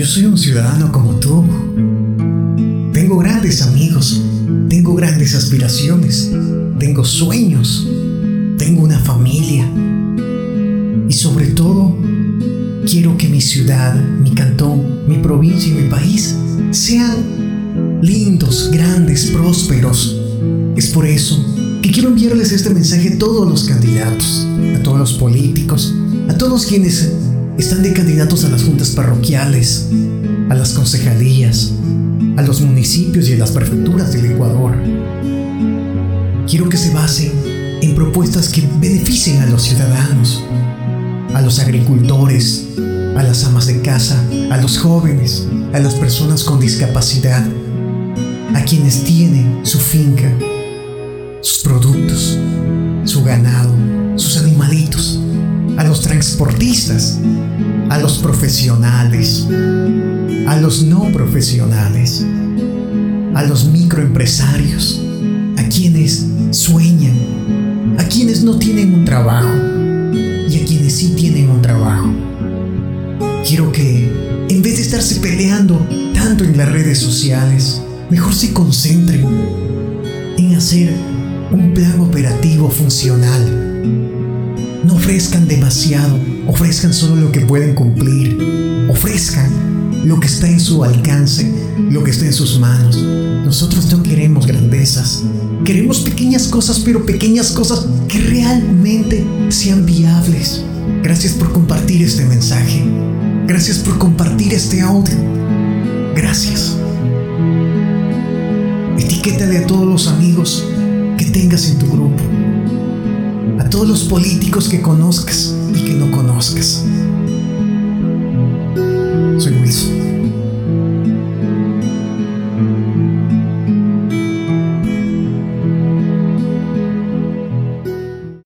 Yo soy un ciudadano como tú. Tengo grandes amigos, tengo grandes aspiraciones, tengo sueños, tengo una familia. Y sobre todo, quiero que mi ciudad, mi cantón, mi provincia y mi país sean lindos, grandes, prósperos. Es por eso que quiero enviarles este mensaje a todos los candidatos, a todos los políticos, a todos quienes están de candidatos a las juntas parroquiales, a las concejalías, a los municipios y a las prefecturas del Ecuador. Quiero que se basen en propuestas que beneficien a los ciudadanos, a los agricultores, a las amas de casa, a los jóvenes, a las personas con discapacidad, a quienes tienen su finca, sus productos, su ganado, sus animalitos, transportistas, a los profesionales, a los no profesionales, a los microempresarios, a quienes sueñan, a quienes no tienen un trabajo y a quienes sí tienen un trabajo. Quiero que, en vez de estarse peleando tanto en las redes sociales, mejor se concentren en hacer un plan operativo funcional ofrezcan demasiado, ofrezcan solo lo que pueden cumplir. Ofrezcan lo que está en su alcance, lo que está en sus manos. Nosotros no queremos grandezas. Queremos pequeñas cosas, pero pequeñas cosas que realmente sean viables. Gracias por compartir este mensaje. Gracias por compartir este audio. Gracias. Etiquétale a todos los amigos que tengas en tu grupo todos los políticos que conozcas y que no conozcas. Soy Wilson.